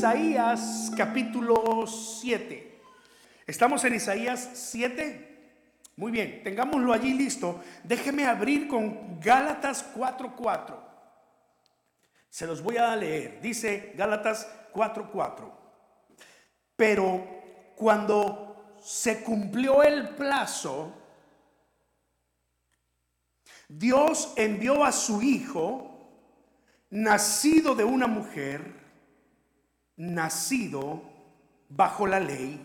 Isaías capítulo 7. ¿Estamos en Isaías 7? Muy bien, tengámoslo allí listo. Déjeme abrir con Gálatas 4:4. Se los voy a leer. Dice Gálatas 4:4. Pero cuando se cumplió el plazo, Dios envió a su Hijo, nacido de una mujer, nacido bajo la ley,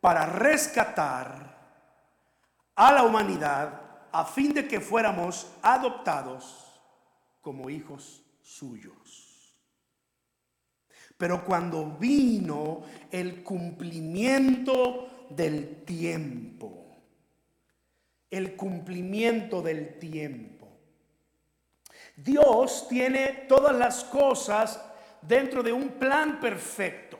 para rescatar a la humanidad a fin de que fuéramos adoptados como hijos suyos. Pero cuando vino el cumplimiento del tiempo, el cumplimiento del tiempo. Dios tiene todas las cosas dentro de un plan perfecto.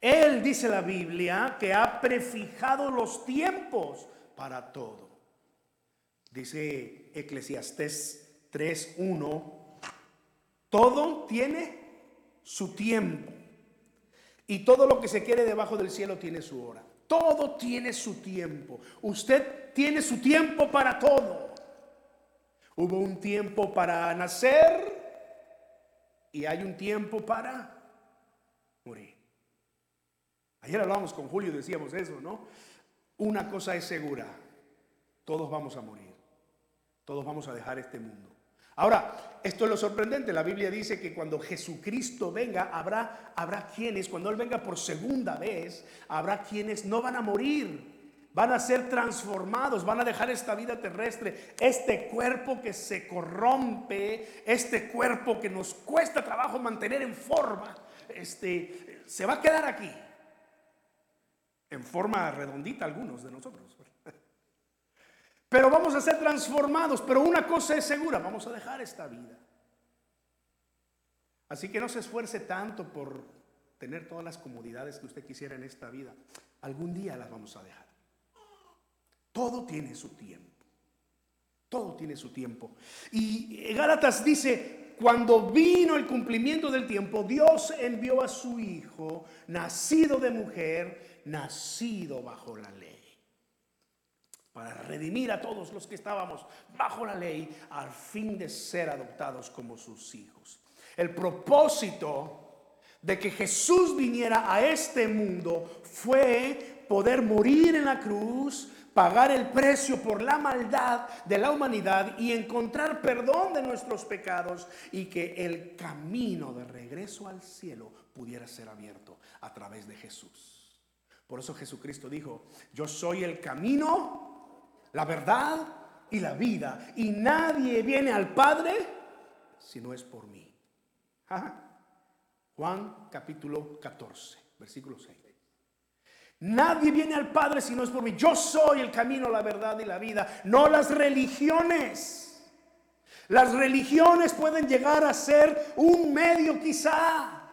Él dice la Biblia que ha prefijado los tiempos para todo. Dice Eclesiastés 3.1, todo tiene su tiempo y todo lo que se quiere debajo del cielo tiene su hora. Todo tiene su tiempo. Usted tiene su tiempo para todo. Hubo un tiempo para nacer y hay un tiempo para morir. Ayer hablábamos con Julio y decíamos eso, ¿no? Una cosa es segura, todos vamos a morir, todos vamos a dejar este mundo. Ahora, esto es lo sorprendente, la Biblia dice que cuando Jesucristo venga, habrá, habrá quienes, cuando Él venga por segunda vez, habrá quienes no van a morir, van a ser transformados, van a dejar esta vida terrestre, este cuerpo que se corrompe, este cuerpo que nos cuesta trabajo mantener en forma, este, se va a quedar aquí, en forma redondita algunos de nosotros. Pero vamos a ser transformados, pero una cosa es segura, vamos a dejar esta vida. Así que no se esfuerce tanto por tener todas las comodidades que usted quisiera en esta vida. Algún día las vamos a dejar. Todo tiene su tiempo. Todo tiene su tiempo. Y Gálatas dice, cuando vino el cumplimiento del tiempo, Dios envió a su Hijo, nacido de mujer, nacido bajo la ley, para redimir a todos los que estábamos bajo la ley, al fin de ser adoptados como sus hijos. El propósito de que Jesús viniera a este mundo fue poder morir en la cruz, pagar el precio por la maldad de la humanidad y encontrar perdón de nuestros pecados y que el camino de regreso al cielo pudiera ser abierto a través de Jesús. Por eso Jesucristo dijo, yo soy el camino, la verdad y la vida y nadie viene al Padre si no es por mí. Juan capítulo 14, versículo 6. Nadie viene al Padre si no es por mí. Yo soy el camino, la verdad y la vida, no las religiones. Las religiones pueden llegar a ser un medio quizá,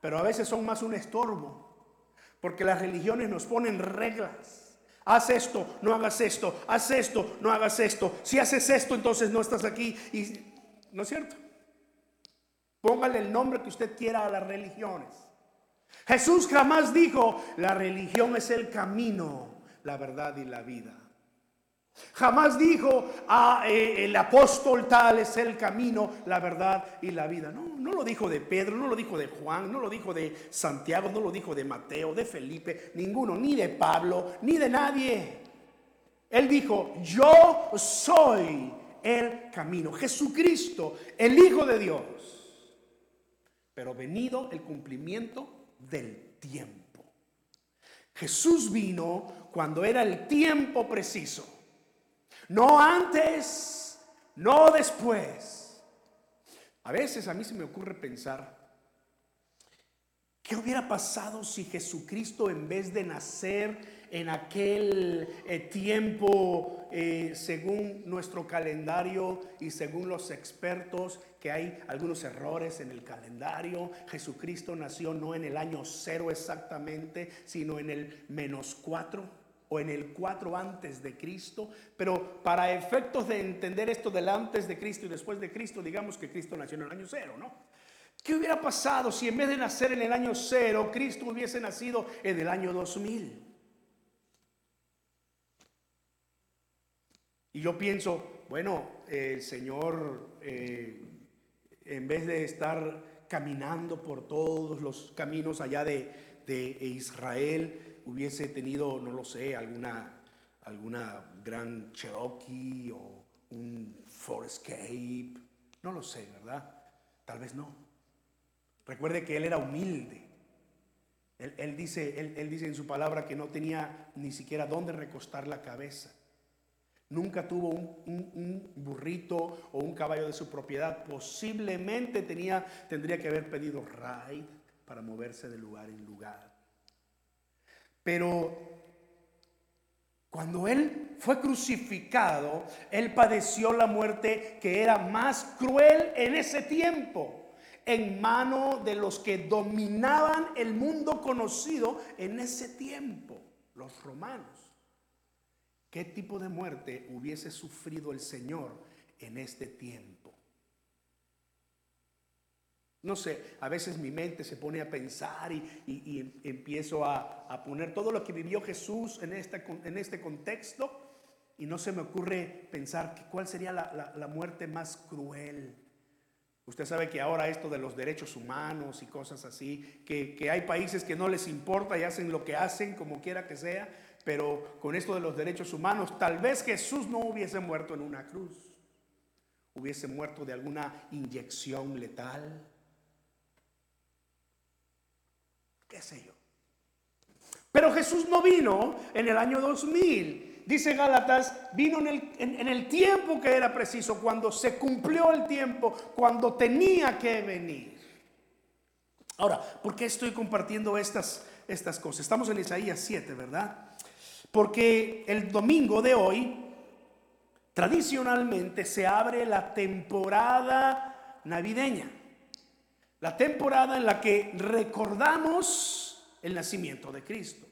pero a veces son más un estorbo, porque las religiones nos ponen reglas. Haz esto, no hagas esto, haz esto, no hagas esto. Si haces esto, entonces no estás aquí. Y, ¿No es cierto? Póngale el nombre que usted quiera a las religiones. Jesús jamás dijo, la religión es el camino, la verdad y la vida. Jamás dijo, ah, eh, el apóstol tal es el camino, la verdad y la vida. No, no lo dijo de Pedro, no lo dijo de Juan, no lo dijo de Santiago, no lo dijo de Mateo, de Felipe, ninguno, ni de Pablo, ni de nadie. Él dijo, yo soy el camino. Jesucristo, el Hijo de Dios. Pero venido el cumplimiento del tiempo. Jesús vino cuando era el tiempo preciso. No antes, no después. A veces a mí se me ocurre pensar, ¿qué hubiera pasado si Jesucristo en vez de nacer en aquel eh, tiempo, eh, según nuestro calendario y según los expertos, que hay algunos errores en el calendario. Jesucristo nació no en el año cero exactamente, sino en el menos cuatro o en el cuatro antes de Cristo. Pero para efectos de entender esto del antes de Cristo y después de Cristo, digamos que Cristo nació en el año cero, ¿no? ¿Qué hubiera pasado si en vez de nacer en el año cero, Cristo hubiese nacido en el año 2000? Y yo pienso, bueno, el Señor, eh, en vez de estar caminando por todos los caminos allá de, de Israel, hubiese tenido, no lo sé, alguna, alguna gran Cherokee o un Forescape, no lo sé, ¿verdad? Tal vez no. Recuerde que él era humilde. Él, dice, él, él dice en su palabra que no tenía ni siquiera dónde recostar la cabeza. Nunca tuvo un, burrito o un caballo de su propiedad. Posiblemente tenía, tendría que haber pedido ride para moverse de lugar en lugar. Pero cuando él fue crucificado, él padeció la muerte que era más cruel en ese tiempo, en mano de los que dominaban el mundo conocido en ese tiempo, los romanos. ¿Qué tipo de muerte hubiese sufrido el Señor en este tiempo? No sé, a veces mi mente se pone a pensar y, em, empiezo a, poner todo lo que vivió Jesús en, este contexto y no se me ocurre pensar cuál sería la, muerte más cruel. Usted sabe que ahora esto de los derechos humanos y cosas así, que, que hay países que no les importa y hacen lo que hacen, como quiera que sea, pero con esto de los derechos humanos, tal vez Jesús no hubiese muerto en una cruz, hubiese muerto de alguna inyección letal, qué sé yo. Pero Jesús no vino en el año 2000. Dice Gálatas, vino en el, en el tiempo que era preciso, cuando se cumplió el tiempo, cuando tenía que venir. Ahora, ¿por qué estoy compartiendo estas, estas cosas? Estamos en Isaías 7, ¿verdad? Porque el domingo de hoy, tradicionalmente, se abre la temporada navideña. La temporada en la que recordamos el nacimiento de Cristo.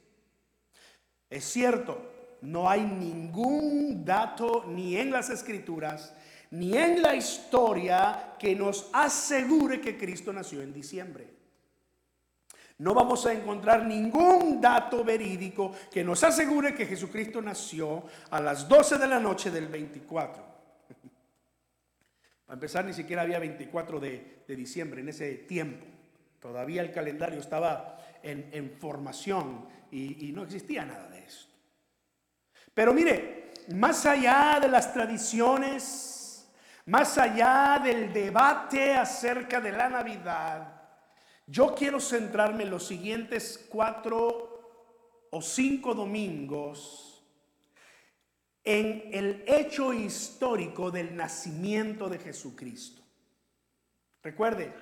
Es cierto, no hay ningún dato ni en las escrituras ni en la historia que nos asegure que Cristo nació en diciembre no vamos a encontrar ningún dato verídico que nos asegure que Jesucristo nació a las 12 de la noche del 24. Para empezar, ni siquiera había 24 de, diciembre en ese tiempo. Todavía el calendario estaba en, formación y, y no existía nada de esto. Pero mire, más allá de las tradiciones, más allá del debate acerca de la Navidad, yo quiero centrarme en los siguientes cuatro o cinco domingos en el hecho histórico del nacimiento de Jesucristo. Recuerde,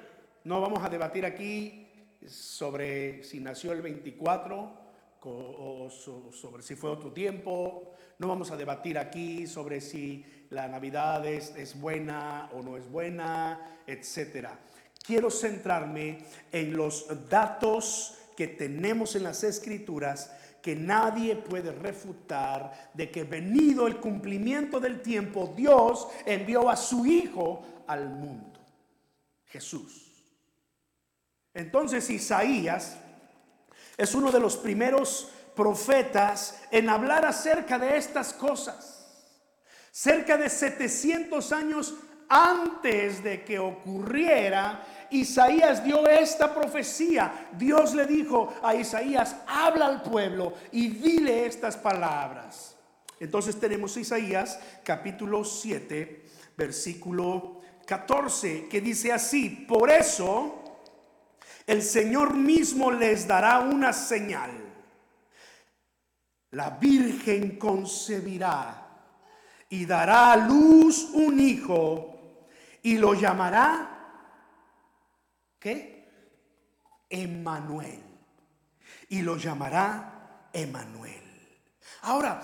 no vamos a debatir aquí sobre si nació el 24 o sobre si fue otro tiempo. No vamos a debatir aquí sobre si la Navidad es, es buena o no es buena, etcétera quiero centrarme en los datos que tenemos en las escrituras que nadie puede refutar de que venido el cumplimiento del tiempo, Dios envió a su Hijo al mundo, Jesús. Entonces Isaías es uno de los primeros profetas en hablar acerca de estas cosas. Cerca de 700 años antes de que ocurriera, Isaías dio esta profecía. Dios le dijo a Isaías, habla al pueblo y dile estas palabras. Entonces tenemos Isaías capítulo 7, versículo 14, que dice así, por eso el Señor mismo les dará una señal. La Virgen concebirá y dará a luz un hijo y lo llamará, ¿qué? Emmanuel. Y lo llamará Emmanuel. Ahora,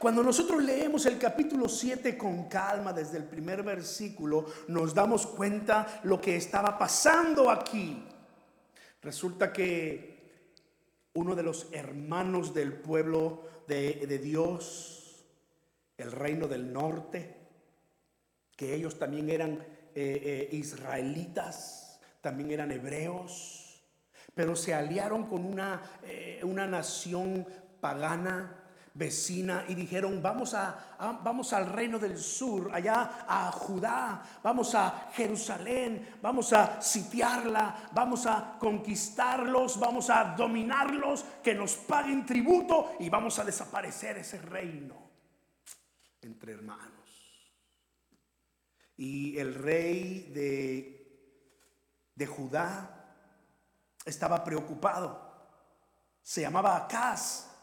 cuando nosotros leemos el capítulo 7 con calma desde el primer versículo, nos damos cuenta lo que estaba pasando aquí. Resulta que uno de los hermanos del pueblo de, Dios, el reino del norte, que ellos también eran eh, eh, israelitas, también eran hebreos, pero se aliaron con una, eh, una nación pagana vecina y dijeron, vamos, a, vamos al reino del sur, allá a Judá, vamos a Jerusalén, vamos a sitiarla, vamos a conquistarlos, vamos a dominarlos, que nos paguen tributo y vamos a desaparecer ese reino entre hermanos. Y el rey de, de Judá estaba preocupado. Se llamaba Acaz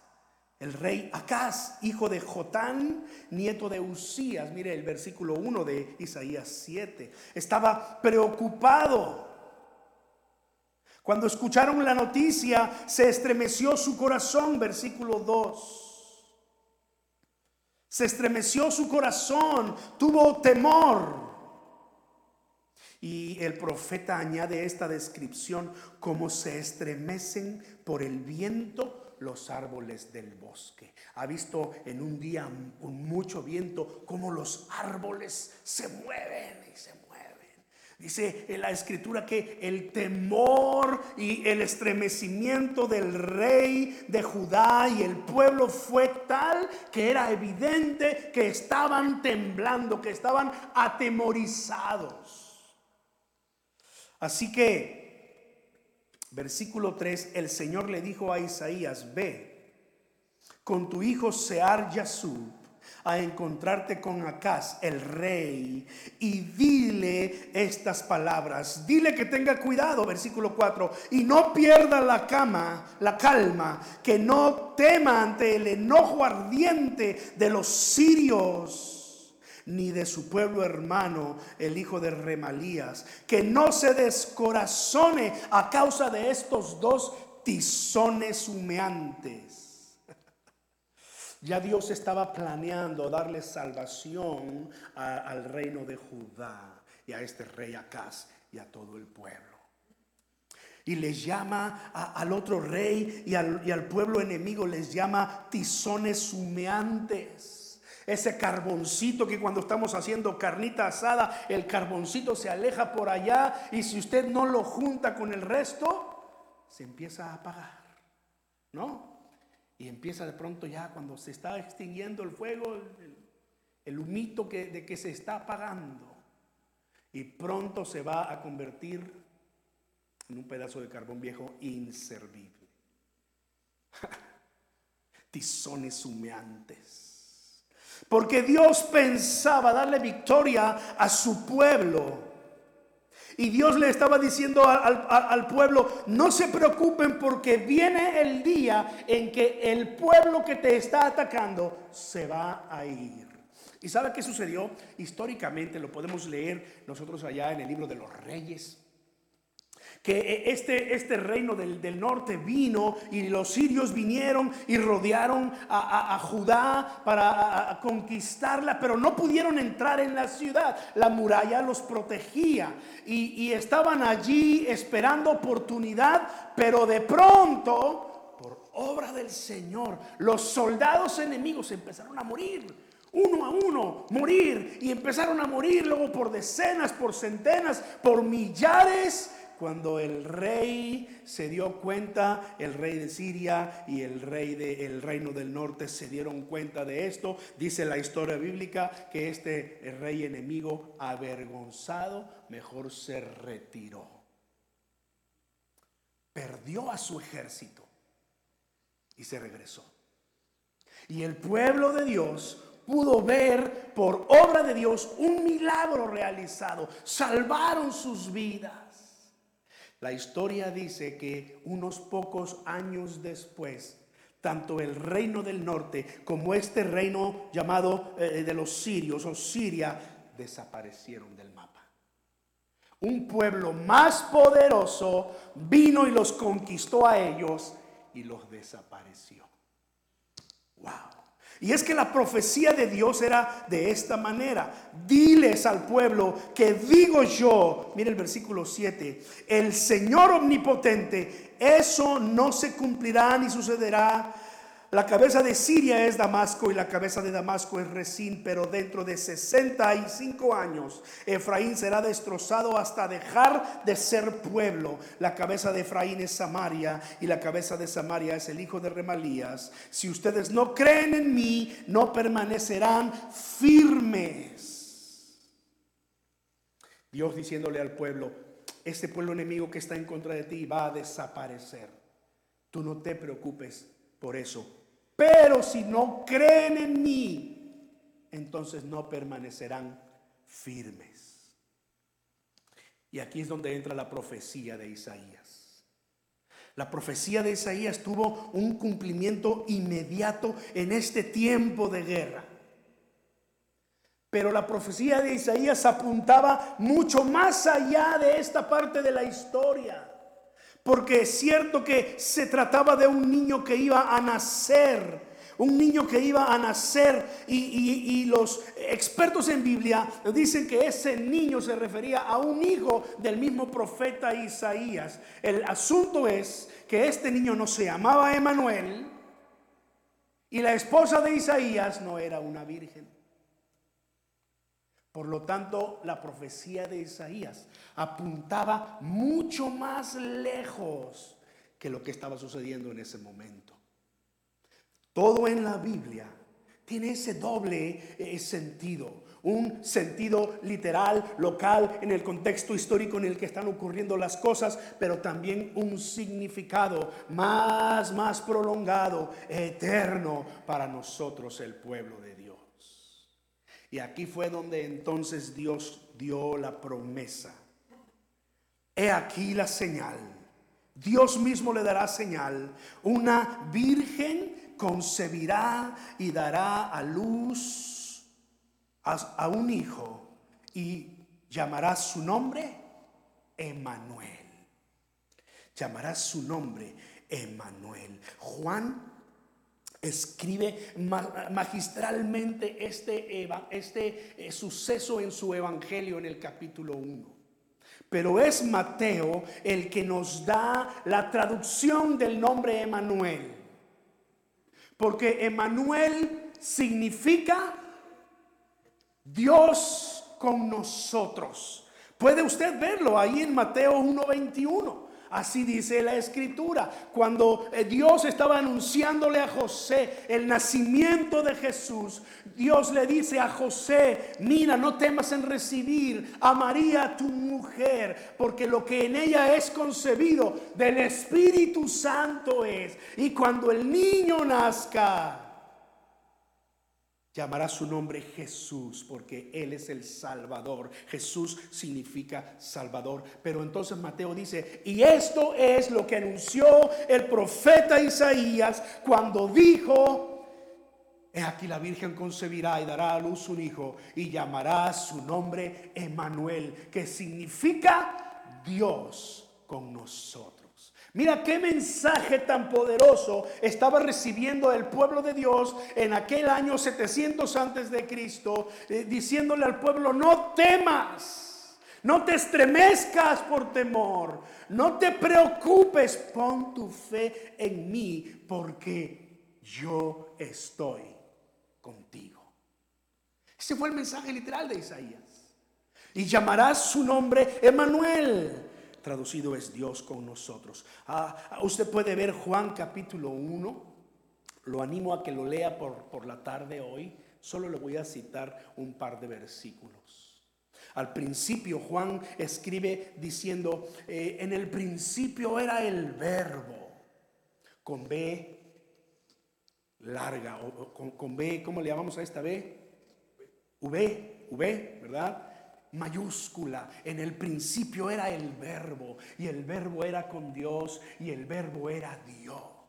el rey Acaz, hijo de Jotán, nieto de Usías, mire el versículo 1 de Isaías 7, estaba preocupado. Cuando escucharon la noticia, se estremeció su corazón, versículo 2. Se estremeció su corazón, tuvo temor. Y el profeta añade esta descripción, como se estremecen por el viento los árboles del bosque. Ha visto en un día con mucho viento cómo los árboles se mueven y se mueven. Dice en la escritura que el temor y el estremecimiento del rey de Judá y el pueblo fue tal que era evidente que estaban temblando, que estaban atemorizados. Así que Versículo 3, el Señor le dijo a Isaías, ve con tu hijo Sear Yasub a encontrarte con Acaz, el rey, y dile estas palabras. Dile que tenga cuidado, versículo 4, y no pierda la cama, la calma, que no tema ante el enojo ardiente de los sirios ni de su pueblo hermano, el hijo de Remalías, que no se descorazone a causa de estos dos tizones humeantes. Ya Dios estaba planeando darle salvación al reino de Judá y a este rey Acaz y a todo el pueblo. Y les llama al otro rey y al, y al pueblo enemigo, les llama tizones humeantes. Ese carboncito que cuando estamos haciendo carnita asada, el carboncito se aleja por allá y si usted no lo junta con el resto, se empieza a apagar. ¿No? Y empieza de pronto ya cuando se está extinguiendo el fuego, el, humito de que se está apagando. Y pronto se va a convertir en un pedazo de carbón viejo inservible. Tizones humeantes. Porque Dios pensaba darle victoria a su pueblo. Y Dios le estaba diciendo al, pueblo, no se preocupen porque viene el día en que el pueblo que te está atacando se va a ir. ¿Y sabe qué sucedió? Históricamente lo podemos leer nosotros allá en el libro de los reyes que eh, este, este reino del, norte vino y los sirios vinieron y rodearon a, Judá para conquistarla, pero no pudieron entrar en la ciudad. La muralla los protegía y, y estaban allí esperando oportunidad, pero de pronto, por obra del Señor, los soldados enemigos empezaron a morir uno a uno, morir. Y empezaron a morir luego por decenas, por centenas, por millares. Cuando el rey se dio cuenta, el rey de Siria y el rey del reino del norte se dieron cuenta de esto, dice la historia bíblica que este rey enemigo avergonzado mejor se retiró. Perdió a su ejército y se regresó. Y el pueblo de Dios pudo ver por obra de Dios un milagro realizado. Salvaron sus vidas. La historia dice que unos pocos años después, tanto el reino del norte como este reino llamado eh, de los sirios o Siria desaparecieron del mapa. Un pueblo más poderoso vino y los conquistó a ellos y los desapareció. Wow. Y es que la profecía de Dios era de esta manera. Diles al pueblo que digo yo, mire el versículo 7, el Señor omnipotente, eso no se cumplirá ni sucederá La cabeza de Siria es Damasco y la cabeza de Damasco es Resín, pero dentro de 65 años Efraín será destrozado hasta dejar de ser pueblo. La cabeza de Efraín es Samaria y la cabeza de Samaria es el hijo de Remalías. Si ustedes no creen en mí, no permanecerán firmes. Dios diciéndole al pueblo, este pueblo enemigo que está en contra de ti va a desaparecer. Tú no te preocupes por eso pero si no creen en mí, entonces no permanecerán firmes. Y aquí es donde entra la profecía de Isaías. La profecía de Isaías tuvo un cumplimiento inmediato en este tiempo de guerra. Pero la profecía de Isaías apuntaba mucho más allá de esta parte de la historia. Porque es cierto que se trataba de un niño que iba a nacer, un niño que iba a nacer y, los expertos en Biblia dicen que ese niño se refería a un hijo del mismo profeta Isaías. El asunto es que este niño no se llamaba Emanuel y la esposa de Isaías no era una virgen. Por lo tanto, la profecía de Isaías apuntaba mucho más lejos que lo que estaba sucediendo en ese momento. Todo en la Biblia tiene ese doble eh, sentido. Un sentido literal, local, en el contexto histórico en el que están ocurriendo las cosas, pero también un significado más, más prolongado, eterno para nosotros, el pueblo de Dios. Y aquí fue donde entonces Dios dio la promesa. He aquí la señal. Dios mismo le dará señal. Una virgen concebirá y dará a luz a, un hijo y llamará su nombre Emanuel. Llamará su nombre Emanuel. Juan escribe magistralmente este, este eh, suceso en su evangelio en el capítulo 1. Pero es Mateo el que nos da la traducción del nombre Emanuel. Porque Emanuel significa Dios con nosotros. Puede usted verlo ahí en Mateo 1:21. Así dice la escritura. Cuando eh, Dios estaba anunciándole a José el nacimiento de Jesús, Dios le dice a José, mira, no temas en recibir a María tu mujer, porque lo que en ella es concebido del Espíritu Santo es. Y cuando el niño nazca, Llamará su nombre Jesús porque Él es el Salvador. Jesús significa Salvador. Pero entonces Mateo dice, y esto es lo que anunció el profeta Isaías cuando dijo, He aquí la Virgen concebirá y dará a luz un hijo y llamará su nombre Emanuel, que significa Dios con nosotros. Mira qué mensaje tan poderoso estaba recibiendo el pueblo de Dios en aquel año 700 antes de Cristo, eh, diciéndole al pueblo, no temas, no te estremezcas por temor, no te preocupes, pon tu fe en mí, porque yo estoy contigo. Ese fue el mensaje literal de Isaías. Y llamarás su nombre Emanuel traducido es Dios con nosotros. Ah, usted puede ver Juan capítulo 1, lo animo a que lo lea por, por la tarde hoy, solo le voy a citar un par de versículos. Al principio Juan escribe diciendo, eh, en el principio era el verbo, con B larga, o con, con B, ¿cómo le llamamos a esta B? V, V, ¿verdad? Mayúscula. En el principio era el verbo y el verbo era con Dios y el verbo era Dios.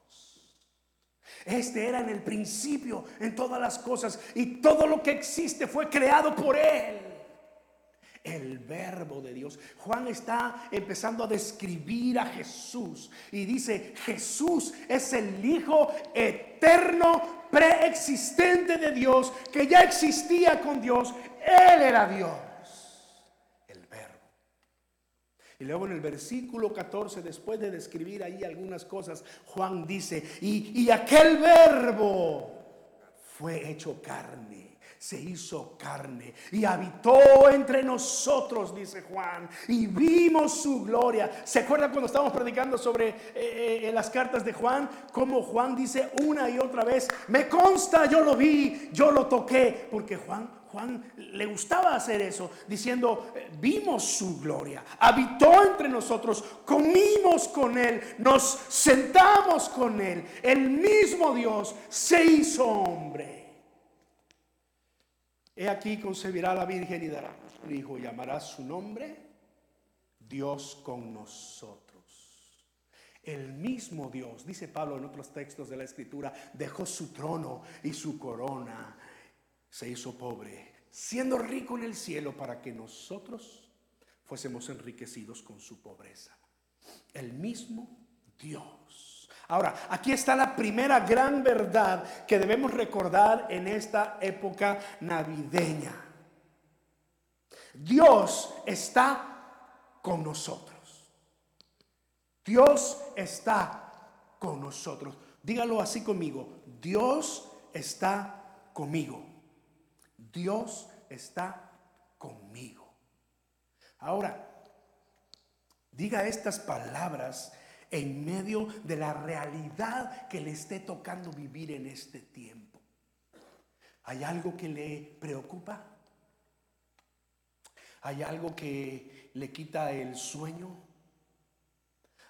Este era en el principio en todas las cosas y todo lo que existe fue creado por Él. El verbo de Dios. Juan está empezando a describir a Jesús y dice, Jesús es el Hijo eterno, preexistente de Dios, que ya existía con Dios. Él era Dios. Y luego en el versículo 14, después de describir ahí algunas cosas, Juan dice, y, y aquel verbo fue hecho carne se hizo carne y habitó entre nosotros, dice Juan, y vimos su gloria. ¿Se acuerdan cuando estábamos predicando sobre eh, eh, las cartas de Juan? Como Juan dice una y otra vez, me consta, yo lo vi, yo lo toqué, porque Juan Juan le gustaba hacer eso, diciendo, eh, vimos su gloria, habitó entre nosotros, comimos con él, nos sentamos con él, el mismo Dios se hizo hombre. He aquí concebirá la Virgen y dará un hijo, llamará su nombre Dios con nosotros. El mismo Dios, dice Pablo en otros textos de la Escritura, dejó su trono y su corona, se hizo pobre, siendo rico en el cielo para que nosotros fuésemos enriquecidos con su pobreza. El mismo Dios. Ahora, aquí está la primera gran verdad que debemos recordar en esta época navideña. Dios está con nosotros. Dios está con nosotros. Dígalo así conmigo. Dios está conmigo. Dios está conmigo. Ahora, diga estas palabras en medio de la realidad que le esté tocando vivir en este tiempo. ¿Hay algo que le preocupa? ¿Hay algo que le quita el sueño?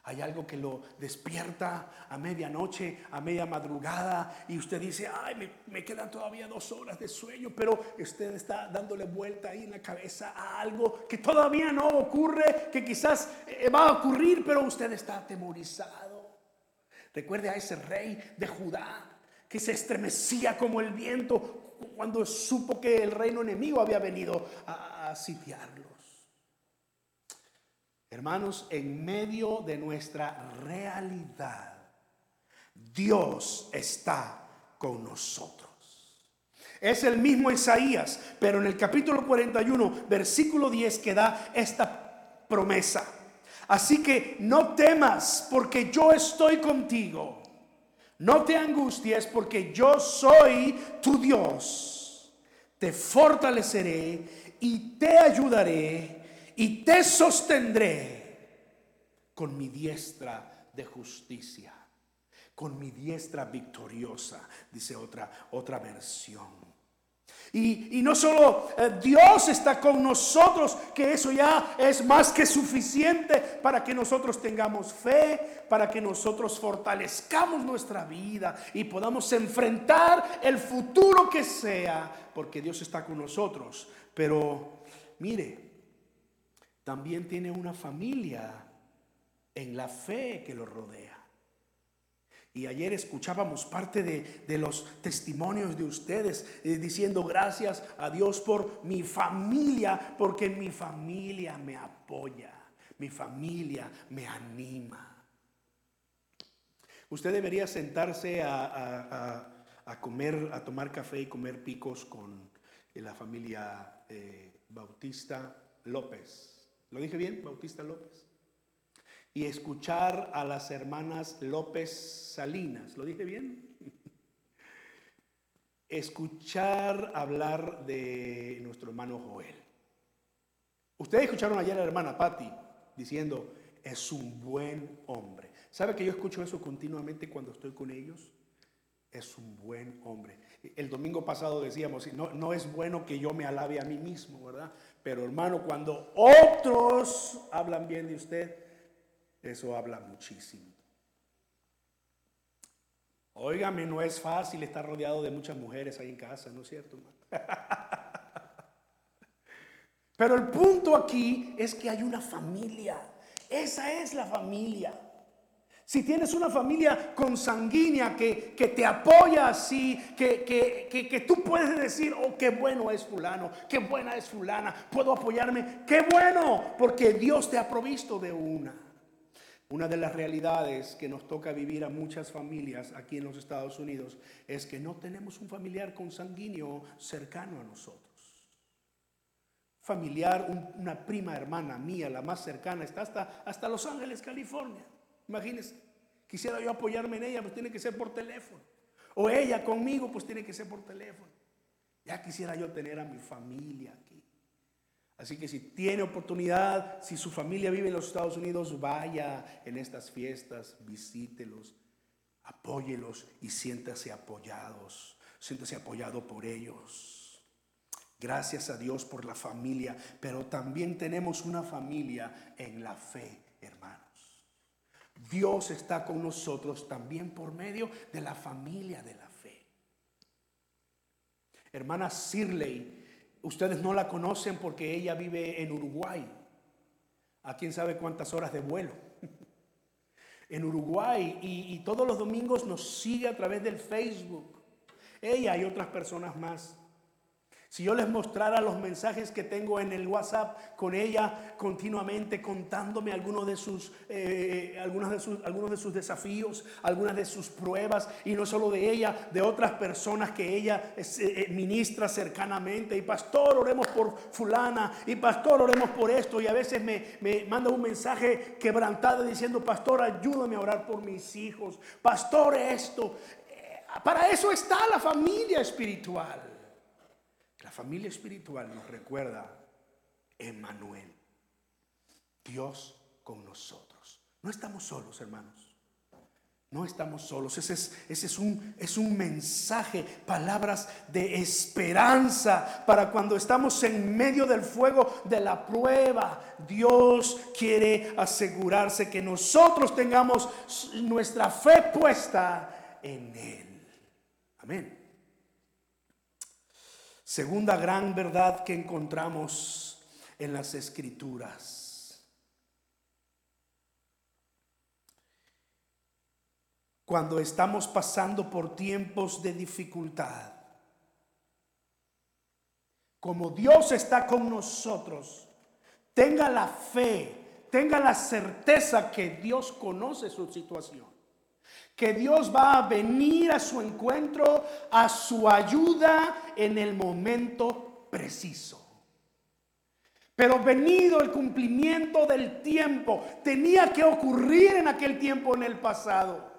Hay algo que lo despierta a medianoche, a media madrugada, y usted dice, ay, me, quedan todavía dos horas de sueño, pero usted está dándole vuelta ahí en la cabeza a algo que todavía no ocurre, que quizás eh, va a ocurrir, pero usted está atemorizado. Recuerde a ese rey de Judá que se estremecía como el viento cuando supo que el reino enemigo había venido a, a sitiarlo. Hermanos, en medio de nuestra realidad, Dios está con nosotros. Es el mismo Isaías, pero en el capítulo 41, versículo 10, que da esta promesa. Así que no temas porque yo estoy contigo. No te angusties porque yo soy tu Dios. Te fortaleceré y te ayudaré y te sostendré con mi diestra de justicia, con mi diestra victoriosa, dice otra, otra versión. Y, no solo eh, Dios está con nosotros, que eso ya es más que suficiente para que nosotros tengamos fe, para que nosotros fortalezcamos nuestra vida y podamos enfrentar el futuro que sea, porque Dios está con nosotros. Pero mire, también tiene una familia en la fe que lo rodea. Y ayer escuchábamos parte de, los testimonios de ustedes eh, diciendo gracias a Dios por mi familia, porque mi familia me apoya, mi familia me anima. Usted debería sentarse a, comer, a tomar café y comer picos con la familia eh, Bautista López. ¿Lo dije bien? Bautista López. Y escuchar a las hermanas López Salinas. ¿Lo dije bien? escuchar hablar de nuestro hermano Joel. Ustedes escucharon ayer a la hermana Patti diciendo, es un buen hombre. ¿Sabe que yo escucho eso continuamente cuando estoy con ellos? Es un buen hombre. El domingo pasado decíamos, no, no es bueno que yo me alabe a mí mismo, ¿verdad? Pero hermano, cuando otros hablan bien de usted, eso habla muchísimo. Óigame, no es fácil estar rodeado de muchas mujeres ahí en casa, ¿no es cierto? Pero el punto aquí es que hay una familia. Esa es la familia. Si tienes una familia consanguínea que, que te apoya así, que, que, que, tú puedes decir, oh, qué bueno es fulano, qué buena es fulana, puedo apoyarme, qué bueno, porque Dios te ha provisto de una. Una de las realidades que nos toca vivir a muchas familias aquí en los Estados Unidos es que no tenemos un familiar consanguíneo cercano a nosotros. familiar, una prima hermana mía, la más cercana, está hasta, hasta Los Ángeles, California. Imagínense, quisiera yo apoyarme en ella, pues tiene que ser por teléfono. O ella conmigo, pues tiene que ser por teléfono. Ya quisiera yo tener a mi familia aquí. Así que si tiene oportunidad, si su familia vive en los Estados Unidos, vaya en estas fiestas, visítelos, apóyelos y siéntase apoyados, siéntase apoyado por ellos. Gracias a Dios por la familia, pero también tenemos una familia en la fe. Dios está con nosotros también por medio de la familia de la fe. Hermana Sirley, ustedes no la conocen porque ella vive en Uruguay. A quién sabe cuántas horas de vuelo. en Uruguay y, y todos los domingos nos sigue a través del Facebook. Ella y otras personas más. Si yo les mostrara los mensajes que tengo en el WhatsApp con ella continuamente contándome algunos de sus, eh, algunos de sus, algunos de sus desafíos, algunas de sus pruebas, y no solo de ella, de otras personas que ella eh, eh, ministra cercanamente. Y pastor, oremos por fulana, y pastor, oremos por esto. Y a veces me, me manda un mensaje quebrantado diciendo, pastor, ayúdame a orar por mis hijos. Pastor, esto. Para eso está la familia espiritual familia espiritual nos recuerda Emmanuel, Dios con nosotros. No estamos solos, hermanos. No estamos solos. Ese es, ese es, un, es un mensaje, palabras de esperanza para cuando estamos en medio del fuego de la prueba. Dios quiere asegurarse que nosotros tengamos nuestra fe puesta en Él. Amén. Segunda gran verdad que encontramos en las escrituras. Cuando estamos pasando por tiempos de dificultad, como Dios está con nosotros, tenga la fe, tenga la certeza que Dios conoce su situación que Dios va a venir a su encuentro, a su ayuda en el momento preciso. Pero venido el cumplimiento del tiempo, tenía que ocurrir en aquel tiempo en el pasado.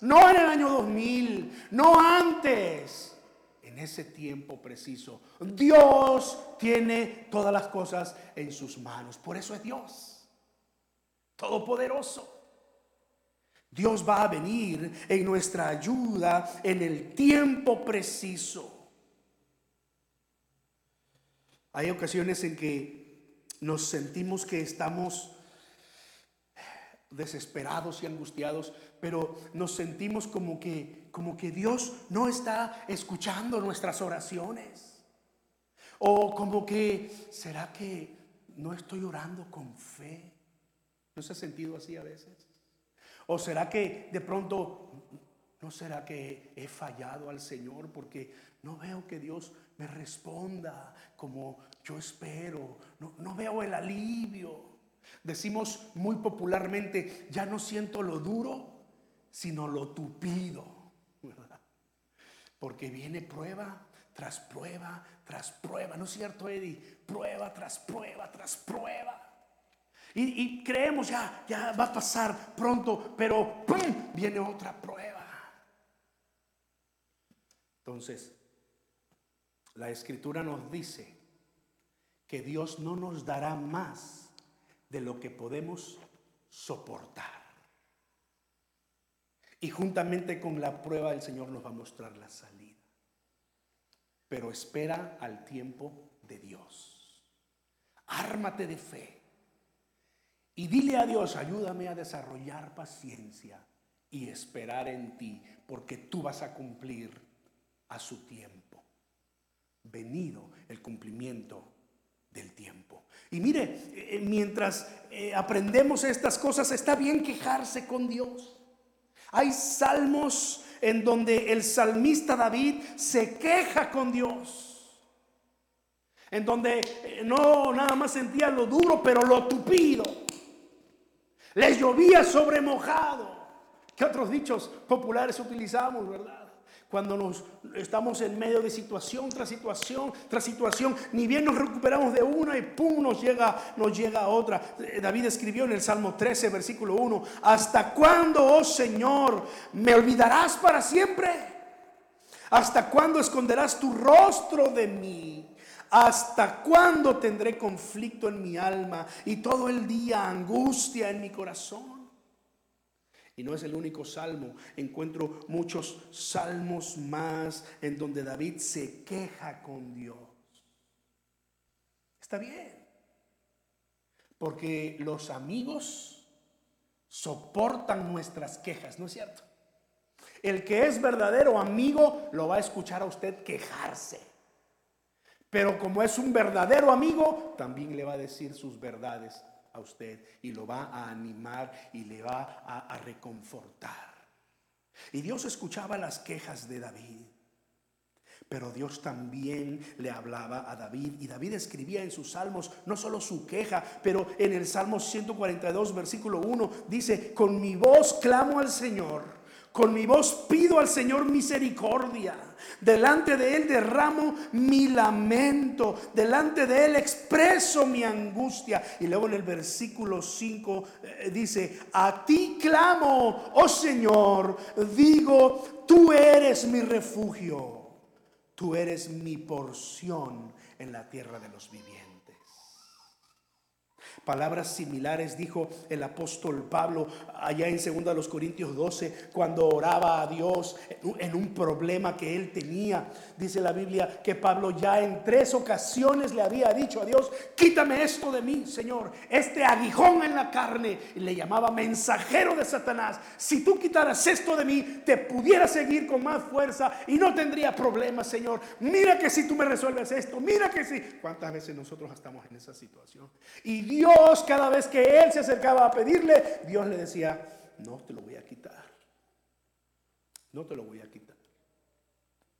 No en el año 2000, no antes. En ese tiempo preciso. Dios tiene todas las cosas en sus manos. Por eso es Dios. Todopoderoso. Dios va a venir en nuestra ayuda en el tiempo preciso. Hay ocasiones en que nos sentimos que estamos desesperados y angustiados, pero nos sentimos como que como que Dios no está escuchando nuestras oraciones. O como que será que no estoy orando con fe. ¿No se ha sentido así a veces? ¿O será que de pronto, no será que he fallado al Señor porque no veo que Dios me responda como yo espero? No, veo el alivio. Decimos muy popularmente, ya no siento lo duro, sino lo tupido. Porque viene prueba tras prueba tras prueba. ¿No es cierto, Eddie? Prueba tras prueba tras prueba. Y, creemos ya, ya va a pasar pronto, pero ¡pum! viene otra prueba. Entonces, la escritura nos dice que Dios no nos dará más de lo que podemos soportar. Y juntamente con la prueba el Señor nos va a mostrar la salida. Pero espera al tiempo de Dios. Ármate de fe. Y dile a Dios, ayúdame a desarrollar paciencia y esperar en ti, porque tú vas a cumplir a su tiempo. Venido el cumplimiento del tiempo. Y mire, eh, mientras eh, aprendemos estas cosas, está bien quejarse con Dios. Hay salmos en donde el salmista David se queja con Dios. En donde eh, no nada más sentía lo duro, pero lo tupido. Les llovía sobre mojado. ¿Qué otros dichos populares utilizamos, verdad? Cuando nos estamos en medio de situación tras situación tras situación, ni bien nos recuperamos de una y pum, nos llega, nos llega otra. Eh, David escribió en el Salmo 13, versículo 1, ¿hasta cuándo, oh Señor, me olvidarás para siempre? ¿Hasta cuándo esconderás tu rostro de mí? ¿Hasta cuándo tendré conflicto en mi alma y todo el día angustia en mi corazón? Y no es el único salmo, encuentro muchos salmos más en donde David se queja con Dios. Está bien, porque los amigos soportan nuestras quejas, ¿no es cierto? El que es verdadero amigo lo va a escuchar a usted quejarse. Pero como es un verdadero amigo, también le va a decir sus verdades a usted y lo va a animar y le va a, reconfortar. Y Dios escuchaba las quejas de David. Pero Dios también le hablaba a David y David escribía en sus salmos no solo su queja, pero en el Salmo 142, versículo 1 dice, con mi voz clamo al Señor con mi voz pido al Señor misericordia. Delante de Él derramo mi lamento. Delante de Él expreso mi angustia. Y luego en el versículo 5 eh, dice, a ti clamo, oh Señor, digo, tú eres mi refugio. Tú eres mi porción en la tierra de los vivientes. Palabras similares dijo el apóstol Pablo allá en 2 Corintios 12 cuando oraba a Dios en un problema que él tenía. Dice la Biblia que Pablo ya en tres ocasiones le había dicho a Dios, quítame esto de mí, Señor, este aguijón en la carne. Y le llamaba mensajero de Satanás. Si tú quitaras esto de mí, te pudiera seguir con más fuerza y no tendría problemas, Señor. Mira que si tú me resuelves esto, mira que si. ¿Cuántas veces nosotros estamos en esa situación? Y Dios cada vez que él se acercaba a pedirle, Dios le decía, no te lo voy a quitar. No te lo voy a quitar.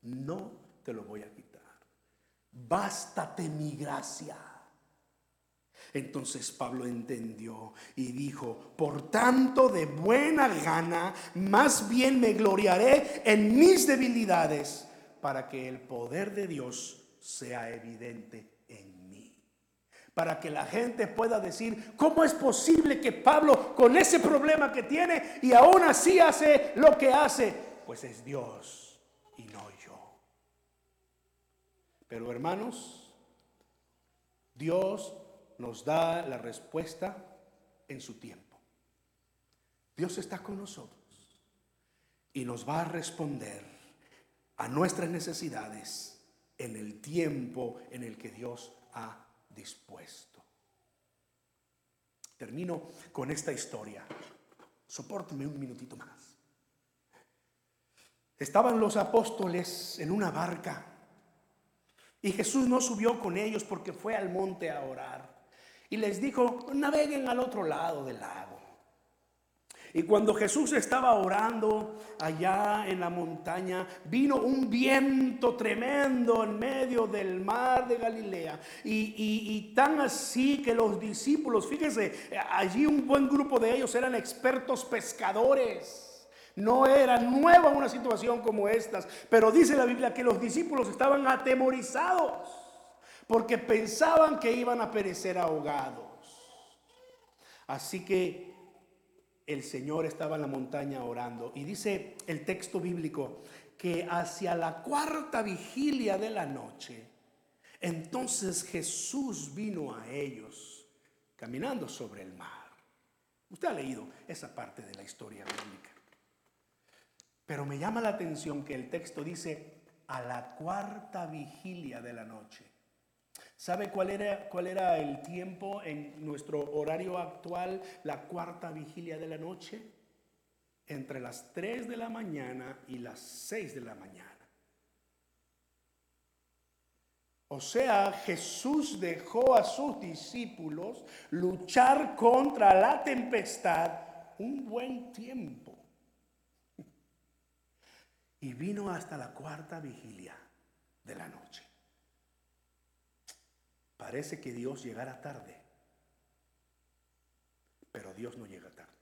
No te lo voy a quitar. Bástate mi gracia. Entonces Pablo entendió y dijo, por tanto de buena gana, más bien me gloriaré en mis debilidades para que el poder de Dios sea evidente para que la gente pueda decir, ¿cómo es posible que Pablo con ese problema que tiene y aún así hace lo que hace? Pues es Dios y no yo. Pero hermanos, Dios nos da la respuesta en su tiempo. Dios está con nosotros y nos va a responder a nuestras necesidades en el tiempo en el que Dios ha dispuesto. Termino con esta historia. Sopórteme un minutito más. Estaban los apóstoles en una barca y Jesús no subió con ellos porque fue al monte a orar y les dijo, naveguen al otro lado del lago. Y cuando Jesús estaba orando allá en la montaña, vino un viento tremendo en medio del mar de Galilea. Y, tan así que los discípulos, fíjense, allí un buen grupo de ellos eran expertos pescadores. No era nueva una situación como estas, pero dice la Biblia que los discípulos estaban atemorizados porque pensaban que iban a perecer ahogados. Así que el Señor estaba en la montaña orando. Y dice el texto bíblico que hacia la cuarta vigilia de la noche, entonces Jesús vino a ellos caminando sobre el mar. Usted ha leído esa parte de la historia bíblica. Pero me llama la atención que el texto dice a la cuarta vigilia de la noche. ¿Sabe cuál era, cuál era el tiempo en nuestro horario actual, la cuarta vigilia de la noche? Entre las 3 de la mañana y las 6 de la mañana. O sea, Jesús dejó a sus discípulos luchar contra la tempestad un buen tiempo. Y vino hasta la cuarta vigilia de la noche. Parece que Dios llegará tarde, pero Dios no llega tarde.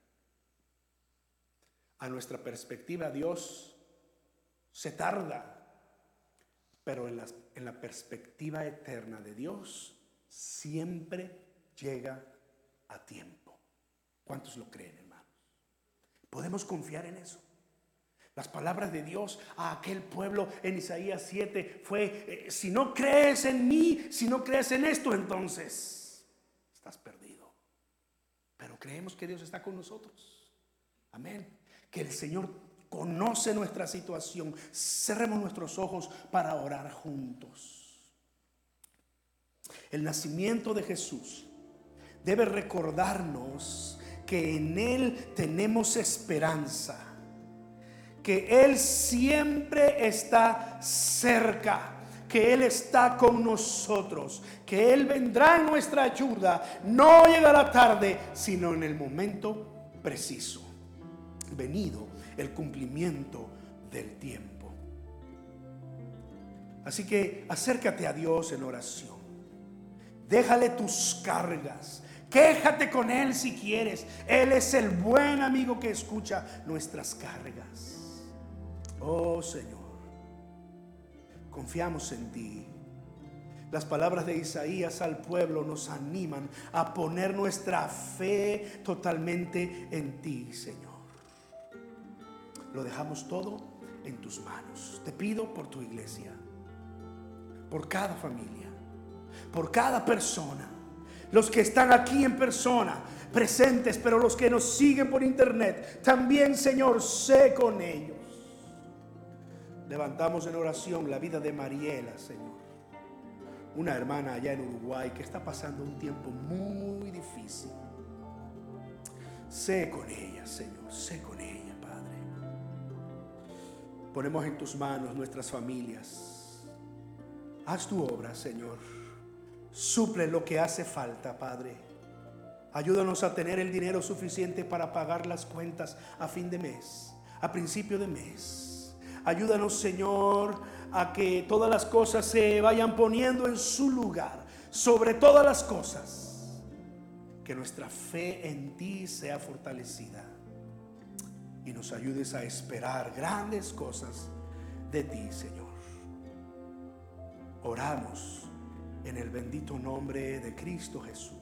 A nuestra perspectiva, Dios se tarda, pero en la, en la perspectiva eterna de Dios siempre llega a tiempo. ¿Cuántos lo creen, hermanos? ¿Podemos confiar en eso? Las palabras de Dios a aquel pueblo en Isaías 7 fue, eh, si no crees en mí, si no crees en esto, entonces estás perdido. Pero creemos que Dios está con nosotros. Amén. Que el Señor conoce nuestra situación. Cerremos nuestros ojos para orar juntos. El nacimiento de Jesús debe recordarnos que en Él tenemos esperanza que Él siempre está cerca, que Él está con nosotros, que Él vendrá en nuestra ayuda, no llegará tarde, sino en el momento preciso. Venido el cumplimiento del tiempo. Así que acércate a Dios en oración. Déjale tus cargas. Quéjate con Él si quieres. Él es el buen amigo que escucha nuestras cargas. Oh Señor, confiamos en ti. Las palabras de Isaías al pueblo nos animan a poner nuestra fe totalmente en ti, Señor. Lo dejamos todo en tus manos. Te pido por tu iglesia, por cada familia, por cada persona, los que están aquí en persona, presentes, pero los que nos siguen por internet, también, Señor, sé con ellos. Levantamos en oración la vida de Mariela, Señor. Una hermana allá en Uruguay que está pasando un tiempo muy difícil. Sé con ella, Señor, sé con ella, Padre. Ponemos en tus manos nuestras familias. Haz tu obra, Señor. Suple lo que hace falta, Padre. Ayúdanos a tener el dinero suficiente para pagar las cuentas a fin de mes, a principio de mes. Ayúdanos, Señor, a que todas las cosas se vayan poniendo en su lugar. Sobre todas las cosas, que nuestra fe en ti sea fortalecida. Y nos ayudes a esperar grandes cosas de ti, Señor. Oramos en el bendito nombre de Cristo Jesús.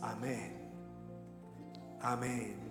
Amén. Amén.